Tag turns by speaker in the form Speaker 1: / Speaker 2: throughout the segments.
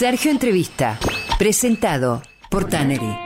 Speaker 1: Sergio Entrevista, presentado por Tannery.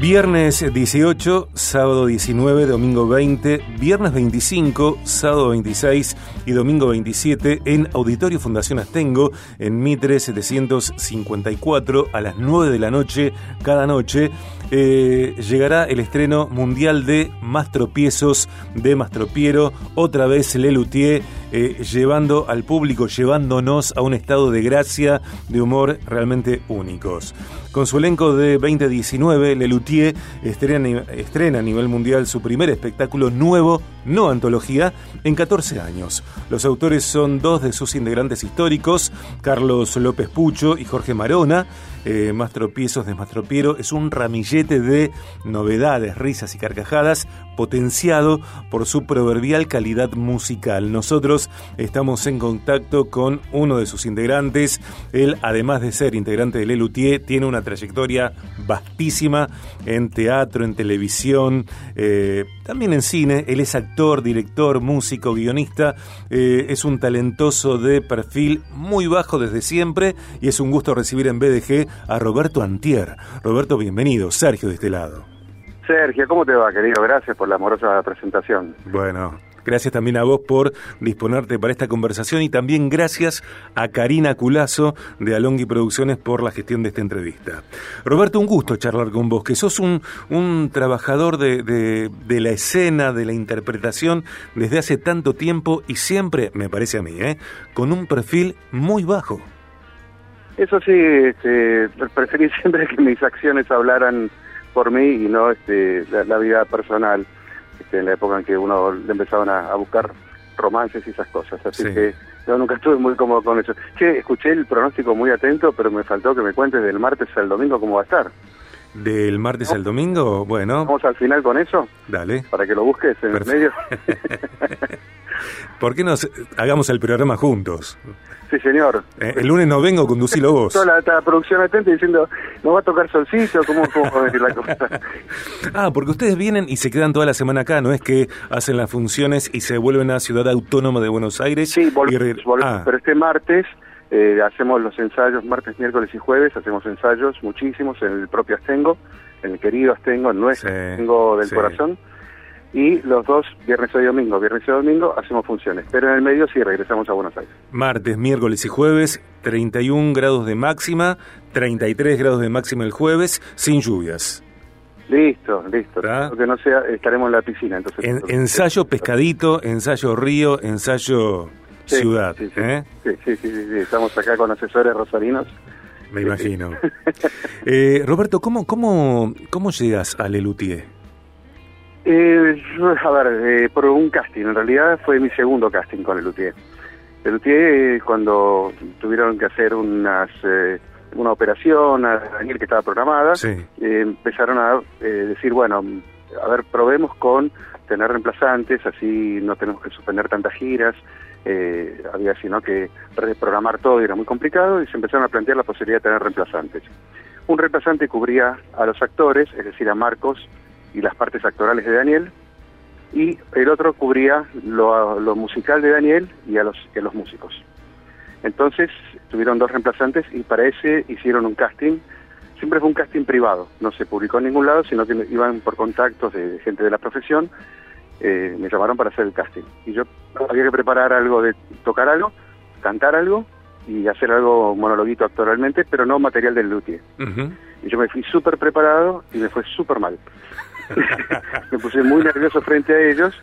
Speaker 2: Viernes 18, sábado 19, domingo 20, viernes 25, sábado 26 y domingo 27 en Auditorio Fundación Astengo en Mitre 754 a las 9 de la noche cada noche. Eh, llegará el estreno mundial de Más Tropiezos de Mastropiero, otra vez Lelutier, eh, llevando al público, llevándonos a un estado de gracia, de humor realmente únicos. Con su elenco de 2019, Lelutier estrena, estrena a nivel mundial su primer espectáculo nuevo, no antología, en 14 años. Los autores son dos de sus integrantes históricos, Carlos López Pucho y Jorge Marona. Eh, Más tropiezos de Mastropiero es un ramillete de novedades, risas y carcajadas potenciado por su proverbial calidad musical. Nosotros estamos en contacto con uno de sus integrantes. Él, además de ser integrante de Lelutier, tiene una trayectoria vastísima en teatro, en televisión, eh, también en cine. Él es actor, director, músico, guionista. Eh, es un talentoso de perfil muy bajo desde siempre y es un gusto recibir en BDG a Roberto Antier. Roberto, bienvenido. Sergio de este lado.
Speaker 3: Sergio, ¿cómo te va, querido? Gracias por la amorosa presentación.
Speaker 2: Bueno, Gracias también a vos por disponerte para esta conversación y también gracias a Karina Culazo de Alongui Producciones por la gestión de esta entrevista. Roberto, un gusto charlar con vos, que sos un, un trabajador de, de, la escena, de la interpretación desde hace tanto tiempo y siempre, me parece a mí, ¿eh? con un perfil muy bajo.
Speaker 3: Eso sí, este, preferí siempre que mis acciones hablaran por mí y no este, la, vida personal, este, en la época en que uno le empezaban a, buscar romances y esas cosas. Así que yo nunca estuve muy cómodo con eso. Che, escuché el pronóstico muy atento, pero me faltó que me cuentes del martes al domingo cómo va a estar.
Speaker 2: ¿Del martes al domingo? Bueno.
Speaker 3: ¿Vamos al final con eso?
Speaker 2: Dale.
Speaker 3: Para que lo busques en el medio.
Speaker 2: ¿Por qué no hagamos el programa juntos?
Speaker 3: Sí, señor.
Speaker 2: Eh, el lunes no vengo, conducilo vos.
Speaker 3: Toda la, producción atenta diciendo, ¿nos va a tocar solcito? ¿Cómo, cómo decir la cosa?
Speaker 2: ah, porque ustedes vienen y se quedan toda la semana acá, ¿no es que hacen las funciones y se vuelven a Ciudad Autónoma de Buenos Aires?
Speaker 3: Sí, volvemos, ah. pero este martes eh, hacemos los ensayos, martes, miércoles y jueves, hacemos ensayos muchísimos en el propio Astengo, en el querido Astengo, en nuestro Astengo del corazón y los dos, viernes y domingo, viernes y domingo, hacemos funciones. Pero en el medio sí regresamos a Buenos Aires.
Speaker 2: Martes, miércoles y jueves, 31 grados de máxima, 33 grados de máxima el jueves, sin lluvias.
Speaker 3: Listo, listo. Que no sea, estaremos en la piscina. entonces.
Speaker 2: ensayo pescadito, ensayo río, ensayo ciudad.
Speaker 3: ¿eh? Sí sí. sí, sí, estamos acá con asesores rosarinos.
Speaker 2: Me imagino. eh, Roberto, ¿cómo, cómo, ¿cómo llegas a Lelutier?
Speaker 3: Eh, a ver, eh, por un casting, en realidad fue mi segundo casting con el Luthier. El Luthier, eh, cuando tuvieron que hacer unas eh, una operación a Daniel que estaba programada, empezaron a decir, bueno, a ver, probemos con tener reemplazantes, así no tenemos que suspender tantas giras, había sino que reprogramar todo y era muy complicado, y se empezaron a plantear la posibilidad de tener reemplazantes. Un reemplazante cubría a los actores, es decir, a Marcos, y las partes actorales de Daniel, y el otro cubría lo, lo musical de Daniel y a los, a los músicos. Entonces tuvieron dos reemplazantes y para ese hicieron un casting. Siempre fue un casting privado, no se publicó en ningún lado, sino que iban por contactos de gente de la profesión. Eh, me llamaron para hacer el casting. Y yo había que preparar algo de tocar algo, cantar algo y hacer algo monologuito actoralmente, pero no material del luthier. Y yo me fui súper preparado y me fue súper mal. me puse muy nervioso frente a ellos,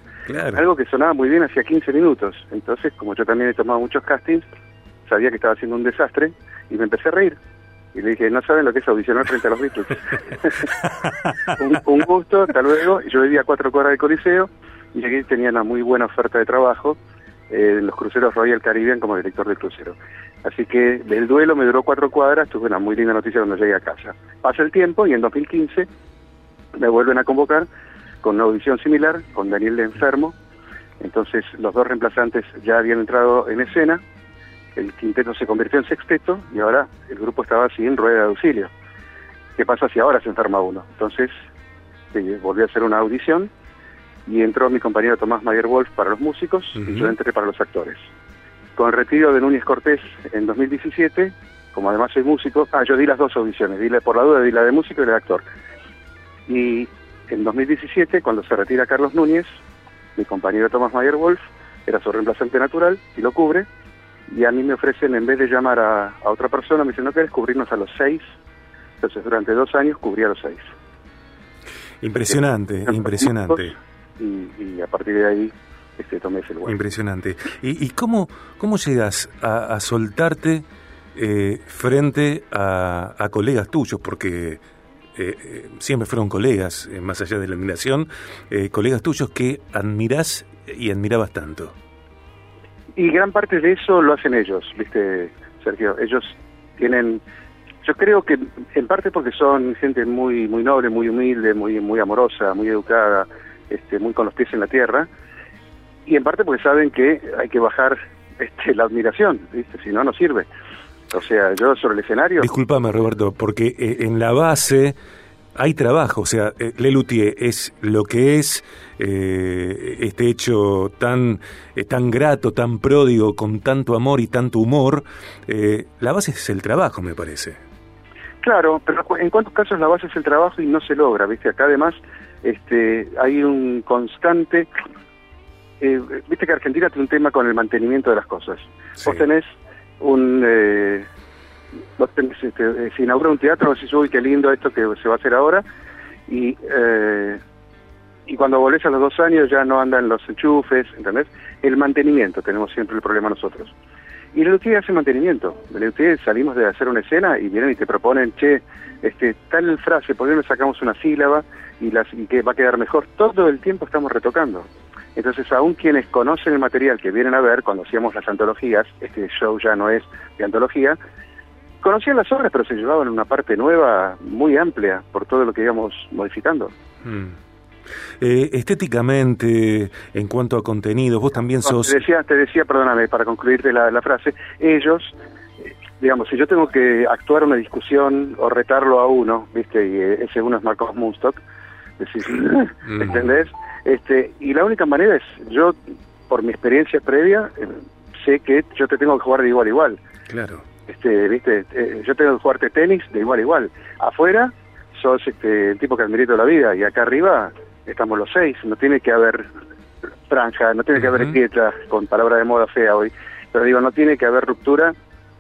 Speaker 3: algo que sonaba muy bien hacía 15 minutos. Entonces, como yo también he tomado muchos castings, sabía que estaba haciendo un desastre y me empecé a reír. Y le dije, no saben lo que es audicionar frente a los Beatles. un, gusto, hasta luego. Yo vivía cuatro cuadras del Coliseo y aquí tenía una muy buena oferta de trabajo eh, en los cruceros Royal Caribbean como director de crucero. Así que el duelo me duró cuatro cuadras, tuve una muy linda noticia cuando llegué a casa. Pasa el tiempo y en 2015 me vuelven a convocar con una audición similar, con Daniel de Enfermo. Entonces los dos reemplazantes ya habían entrado en escena, el quinteto se convirtió en sexteto y ahora el grupo estaba sin rueda de auxilio. ¿Qué pasa si ahora se enferma uno? Entonces volví a hacer una audición y entró mi compañero Tomás Mayer Wolf para los músicos y yo entré para los actores. Con el retiro de Núñez Cortés en 2017, como además soy músico, ah, yo di las dos audiciones, di por la duda di la de músico y la de actor. Y en 2017, cuando se retira Carlos Núñez, mi compañero Tomás Mayer Wolf era su reemplazante natural y lo cubre, y a mí me ofrecen, en vez de llamar a, otra persona, me dicen, ¿no querés cubrirnos a los seis? Entonces durante dos años cubrí a los seis.
Speaker 2: Impresionante, impresionante
Speaker 3: y, a partir de ahí este, tomé ese lugar.
Speaker 2: Impresionante. ¿Y, y cómo, cómo llegas a, soltarte eh, frente a, colegas tuyos? Porque eh, eh, siempre fueron colegas, más allá de la admiración, colegas tuyos que admirás y admirabas tanto.
Speaker 3: Y gran parte de eso lo hacen ellos, ¿viste, Sergio? Ellos tienen yo creo que en parte porque son gente muy muy noble, muy humilde, muy muy amorosa, muy educada, este, muy con los pies en la tierra, y en parte porque saben que hay que bajar este, la admiración, ¿viste? si no, no sirve. O sea, yo sobre el escenario...
Speaker 2: Disculpame, Roberto, porque eh, en la base hay trabajo, o sea, eh, Lelutier es lo que es eh, este hecho tan, tan grato, tan pródigo, con tanto amor y tanto humor, la base es el trabajo, me parece.
Speaker 3: Claro, pero en cuántos casos la base es el trabajo y no se logra, ¿viste? Acá además este, hay un constante... Eh, Viste que Argentina tiene un tema con el mantenimiento de las cosas. Vos tenés un... Este, eh, se inaugura un teatro, decís, uy, qué lindo esto que se va a hacer ahora, y, eh, y cuando volvés a los dos años ya no andan los enchufes, ¿entendés? El mantenimiento, tenemos siempre el problema nosotros. Y el UTI hace mantenimiento. El UTI salimos de hacer una escena y vienen y te proponen, che, este, tal frase, ¿por qué no sacamos una sílaba y, las, y que va a quedar mejor? Todo el tiempo estamos retocando. Entonces, aún quienes conocen el material que vienen a ver, cuando hacíamos las antologías, este show ya no es de antología, conocían las obras, pero se llevaban una parte nueva muy amplia por todo lo que íbamos modificando. Mm.
Speaker 2: Eh, estéticamente, en cuanto a contenidos, vos también sos...
Speaker 3: Te decía, te decía, perdóname, para concluirte la, la frase, ellos, eh, digamos, si yo tengo que actuar una discusión o retarlo a uno, ¿viste? Y eh, ese uno es Marcos Munstock, decís, mm. ¿entendés? Este, y la única manera es, yo, por mi experiencia previa, sé que yo te tengo que jugar de igual a igual.
Speaker 2: Claro.
Speaker 3: Este, ¿viste? yo tengo que jugarte tenis de igual a igual. Afuera, sos este, el tipo que admirito toda la vida, y acá arriba estamos los seis, no tiene que haber franja, no tiene que haber piedra, con palabra de moda fea hoy, pero digo, no tiene que haber ruptura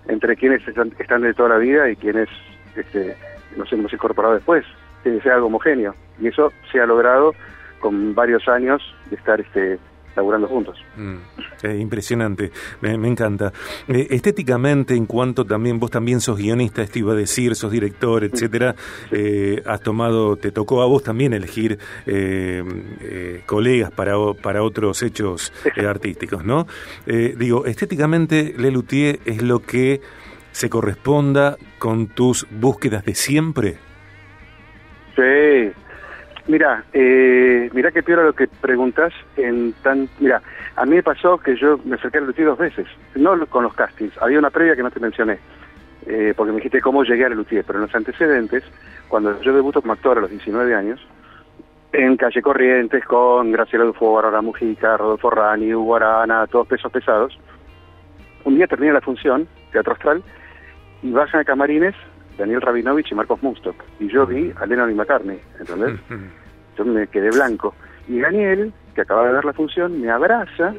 Speaker 3: entre quienes están, de toda la vida y quienes este, nos hemos incorporado después, tiene que ser algo homogéneo, y eso se ha logrado con varios años de estar este, laburando juntos. Mm,
Speaker 2: impresionante, me, encanta. Eh, estéticamente, en cuanto también vos también sos guionista, esto iba a decir, sos director, etcétera, eh, has tomado, te tocó a vos también elegir eh, colegas para, para otros hechos artísticos, ¿no? digo, estéticamente, Lelutier es lo que se corresponda con tus búsquedas de siempre.
Speaker 3: Sí, Mira, eh, mira qué peor lo que preguntas en tan... Mira, a mí me pasó que yo me acerqué a Lutier dos veces, no con los castings, había una previa que no te mencioné, eh, porque me dijiste cómo llegué a Lutier, pero en los antecedentes, cuando yo debuto como actor a los 19 años, en Calle Corrientes con Graciela Dufo, Bárbara Mujica, Rodolfo Rani, Hugo Arana, todos pesos pesados, un día termina la función, Teatro Astral, y bajan a camarines Daniel Rabinovich y Marcos Mustok. Y yo vi a Lennon y McCartney, ¿entendés? Yo me quedé blanco. Y Daniel, que acaba de ver la función, me abraza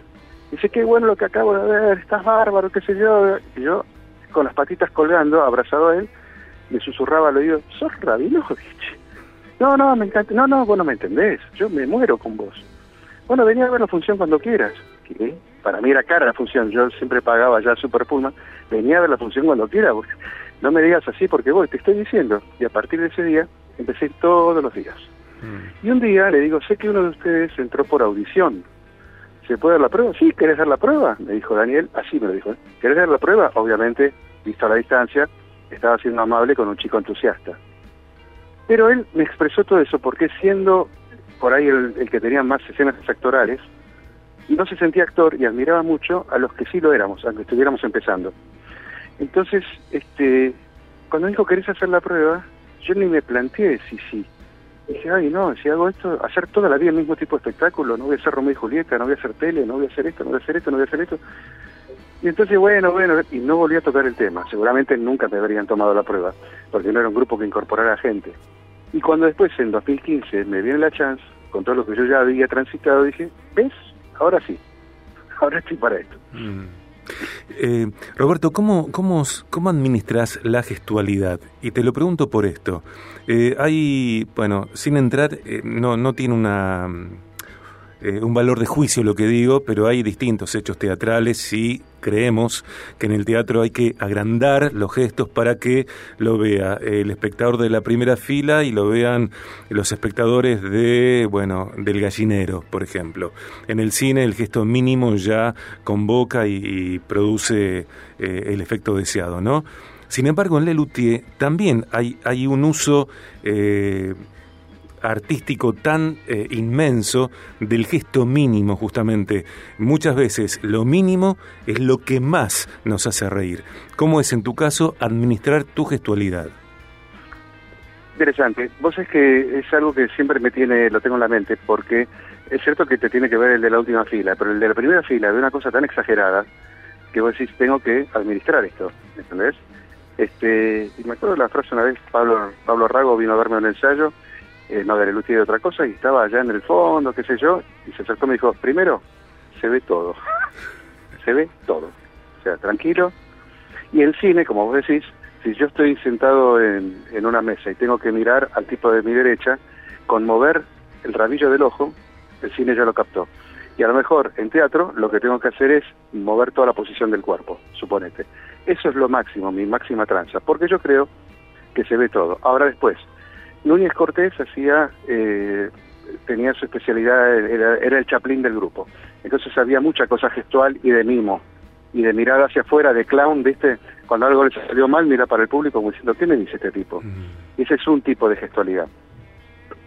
Speaker 3: dice, qué bueno lo que acabo de ver, estás bárbaro, qué sé yo. Y yo, con las patitas colgando, abrazado a él, me susurraba al oído, ¿sos Rabinovich? No, no, me encanta. No, no, vos no me entendés. Yo me muero con vos. Bueno, venía a ver la función cuando quieras. ¿Qué? Para mí era cara la función. Yo siempre pagaba ya Super Puma. Venía a ver la función cuando quieras no me digas así porque voy, te estoy diciendo. Y a partir de ese día empecé todos los días. Mm. Y un día le digo, sé que uno de ustedes entró por audición. ¿Se puede dar la prueba? Sí, ¿querés dar la prueba? Me dijo Daniel, así me lo dijo. ¿eh? ¿Querés dar la prueba? Obviamente, visto a la distancia, estaba siendo amable con un chico entusiasta. Pero él me expresó todo eso porque siendo por ahí el, el que tenía más escenas actorales, no se sentía actor y admiraba mucho a los que sí lo éramos, aunque estuviéramos empezando. Entonces, este, cuando dijo, ¿querés hacer la prueba? Yo ni me planteé si sí. dije, ay, no, si hago esto, hacer toda la vida el mismo tipo de espectáculo, no voy a hacer Romeo y Julieta, no voy a hacer tele, no voy a hacer esto, no voy a hacer esto, no voy a hacer esto. Y entonces, bueno, bueno, y no volví a tocar el tema. Seguramente nunca me habrían tomado la prueba, porque no era un grupo que incorporara gente. Y cuando después, en 2015, me viene la chance, con todo lo que yo ya había transitado, dije, ¿ves? Ahora sí, ahora estoy para esto. Mm.
Speaker 2: Eh, Roberto, ¿cómo, cómo, ¿cómo administras la gestualidad? Y te lo pregunto por esto. Eh, hay, bueno, sin entrar, eh, no, no tiene una eh, un valor de juicio lo que digo, pero hay distintos hechos teatrales y creemos que en el teatro hay que agrandar los gestos para que lo vea el espectador de la primera fila y lo vean los espectadores de, bueno, del gallinero, por ejemplo. En el cine el gesto mínimo ya convoca y, produce eh, el efecto deseado, ¿no? Sin embargo, en Lelutier también hay, hay un uso eh, artístico tan eh, inmenso del gesto mínimo justamente. Muchas veces lo mínimo es lo que más nos hace reír. ¿Cómo es en tu caso administrar tu gestualidad?
Speaker 3: Interesante. Vos es que es algo que siempre me tiene, lo tengo en la mente, porque es cierto que te tiene que ver el de la última fila, pero el de la primera fila de una cosa tan exagerada que vos decís, tengo que administrar esto, ¿entendés? Este, y me acuerdo de la frase una vez, Pablo, Pablo Rago vino a verme un ensayo eh, no Lelutier de otra cosa, y estaba allá en el fondo, qué sé yo, y se acercó y me dijo, primero, se ve todo, se ve todo, o sea, tranquilo. Y el cine, como vos decís, si yo estoy sentado en, en una mesa y tengo que mirar al tipo de mi derecha, con mover el rabillo del ojo, el cine ya lo captó. Y a lo mejor en teatro lo que tengo que hacer es mover toda la posición del cuerpo, suponete. Eso es lo máximo, mi máxima tranza, porque yo creo que se ve todo. Ahora después, Núñez Cortés hacía, eh, tenía su especialidad, era, el chaplín del grupo. Entonces había mucha cosa gestual y de mimo, y de mirada hacia afuera, de clown, ¿viste? Cuando algo le salió mal, mira para el público como diciendo, ¿qué me dice este tipo? Ese es un tipo de gestualidad.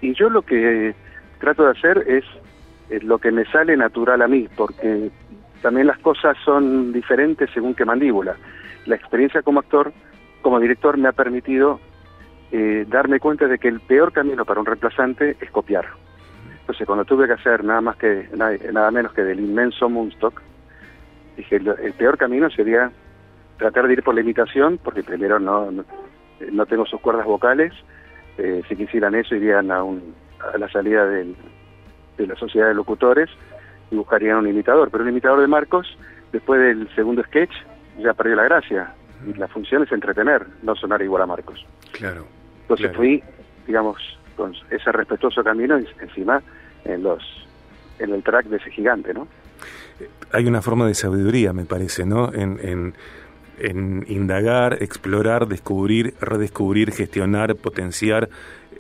Speaker 3: Y yo lo que trato de hacer es, es lo que me sale natural a mí, porque también las cosas son diferentes según qué mandíbula. La experiencia como actor, como director, me ha permitido eh, darme cuenta de que el peor camino para un reemplazante es copiar. Entonces, cuando tuve que hacer nada más que nada, menos que del inmenso Moonstock, dije, el, peor camino sería tratar de ir por la imitación, porque primero no, no, tengo sus cuerdas vocales, eh, si quisieran eso irían a, un, a la salida de la sociedad de locutores y buscarían un imitador, pero un imitador de Marcos, después del segundo sketch, ya perdió la gracia. Y la función es entretener, no sonar igual a Marcos.
Speaker 2: Claro.
Speaker 3: Entonces fui, digamos, con ese respetuoso camino encima en los en el track de ese gigante, ¿no?
Speaker 2: Hay una forma de sabiduría, me parece, ¿no? En, en, indagar, explorar, descubrir, redescubrir, gestionar, potenciar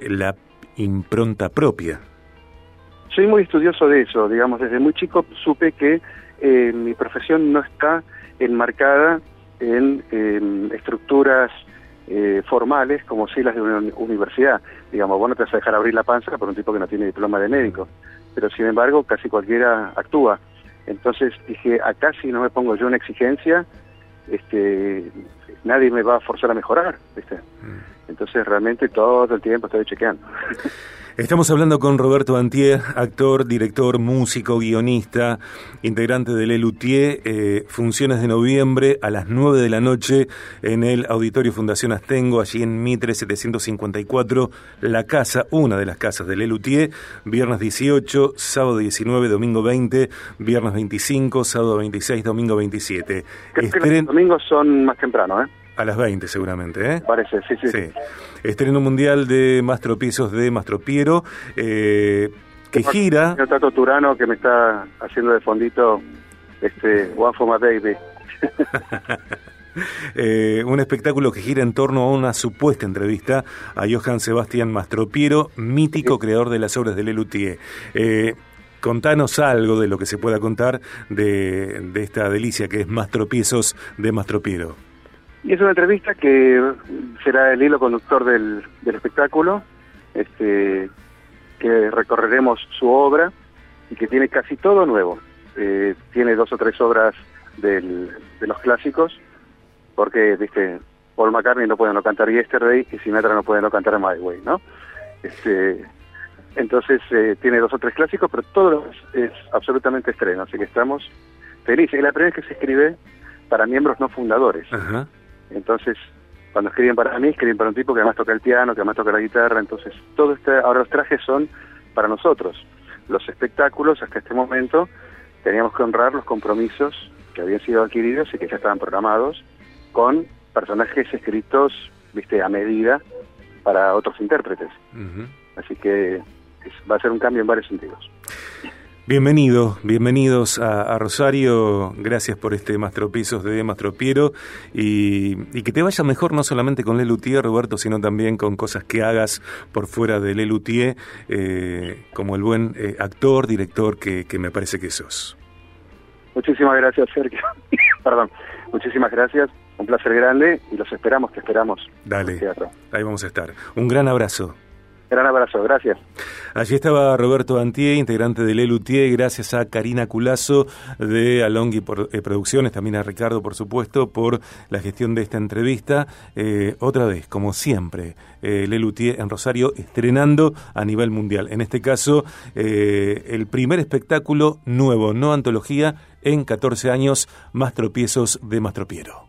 Speaker 2: la impronta propia.
Speaker 3: Soy muy estudioso de eso, digamos, desde muy chico supe que eh, mi profesión no está enmarcada en, en estructuras eh, formales como si las de una universidad. Digamos, vos no te vas a dejar abrir la panza por un tipo que no tiene diploma de médico, pero sin embargo casi cualquiera actúa. Entonces dije, acá si no me pongo yo una exigencia, este, nadie me va a forzar a mejorar. ¿viste? Mm. Entonces realmente todo el tiempo estoy chequeando.
Speaker 2: Estamos hablando con Roberto Antier, actor, director, músico, guionista, integrante del Elutier, eh, funciones de noviembre a las 9 de la noche en el Auditorio Fundación Astengo, allí en Mitre 754, la casa, una de las casas del Elutier, viernes 18, sábado 19, domingo 20, viernes 25, sábado 26, domingo 27.
Speaker 3: Creo que los domingos son más temprano, ¿eh?
Speaker 2: A las 20 seguramente, ¿eh?
Speaker 3: Parece, sí, sí. sí.
Speaker 2: Estreno mundial de Mastropiezos de Mastropiero, eh, que gira...
Speaker 3: El Tato Turano que me está haciendo de fondito este One for My Baby.
Speaker 2: Eh, un espectáculo que gira en torno a una supuesta entrevista a Johann Sebastián Mastropiero, mítico creador de las obras de Lelutier. Eh, contanos algo de lo que se pueda contar de, de esta delicia que es Mastropiezos de Mastropiero.
Speaker 3: Y es una entrevista que será el hilo conductor del, espectáculo, este, que recorreremos su obra y que tiene casi todo nuevo. Eh, tiene dos o tres obras del, de los clásicos, porque, viste, Paul McCartney no puede no cantar Yesterday y Sinatra no puede no cantar My Way, ¿no? Este, Entonces eh, tiene dos o tres clásicos, pero todo es, absolutamente estreno, así que estamos felices. Es la primera vez que se escribe para miembros no fundadores. Entonces, cuando escriben para mí, escriben para un tipo que además toca el piano, que además toca la guitarra, entonces todo este, ahora los trajes son para nosotros. Los espectáculos hasta este momento teníamos que honrar los compromisos que habían sido adquiridos y que ya estaban programados con personajes escritos, viste, a medida para otros intérpretes. Así que va a ser un cambio en varios sentidos.
Speaker 2: Bienvenido, bienvenidos a, Rosario, gracias por este Mastropisos de Mastropiero y, y que te vaya mejor no solamente con Lelutier, Roberto, sino también con cosas que hagas por fuera de Lelutier, eh, como el buen eh, actor, director que, que me parece que sos.
Speaker 3: Muchísimas gracias, Sergio. Perdón, muchísimas gracias, un placer grande y los esperamos, te esperamos.
Speaker 2: Dale, ahí vamos a estar. Un gran abrazo.
Speaker 3: Gran abrazo, gracias.
Speaker 2: Allí estaba Roberto Antier, integrante de Lelutier, gracias a Karina Culazo de Alongui eh, Producciones, también a Ricardo, por supuesto, por la gestión de esta entrevista. Eh, otra vez, como siempre, eh, Lelutier en Rosario estrenando a nivel mundial. En este caso, eh, el primer espectáculo nuevo, no antología, en 14 años, más tropiezos de Mastropiero.